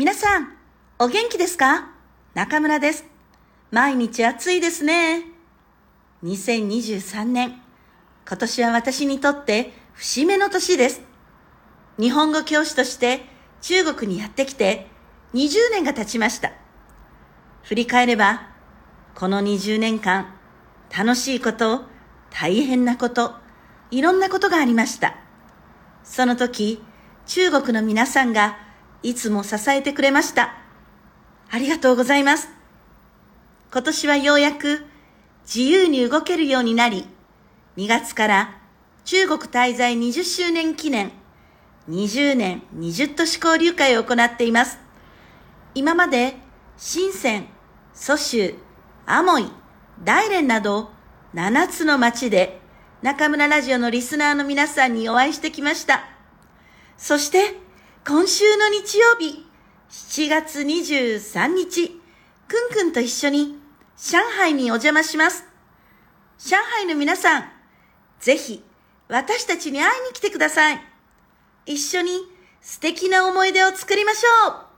皆さん、お元気ですか？中村です。毎日暑いですね。2023年、今年は私にとって節目の年です。日本語教師として中国にやってきて20年が経ちました。振り返れば、この20年間、楽しいこと、大変なこと、いろんなことがありました。その時、中国の皆さんがいつも支えてくれました。ありがとうございます。今年はようやく自由に動けるようになり、2月から中国滞在20周年記念20年20都市交流会を行っています。今まで深セン、蘇州、アモイ、大連など7つの町で中村ラジオのリスナーの皆さんにお会いしてきました。そして今週の日曜日、7月23日、くんくんと一緒に上海にお邪魔します。上海の皆さん、ぜひ私たちに会いに来てください。一緒に素敵な思い出を作りましょう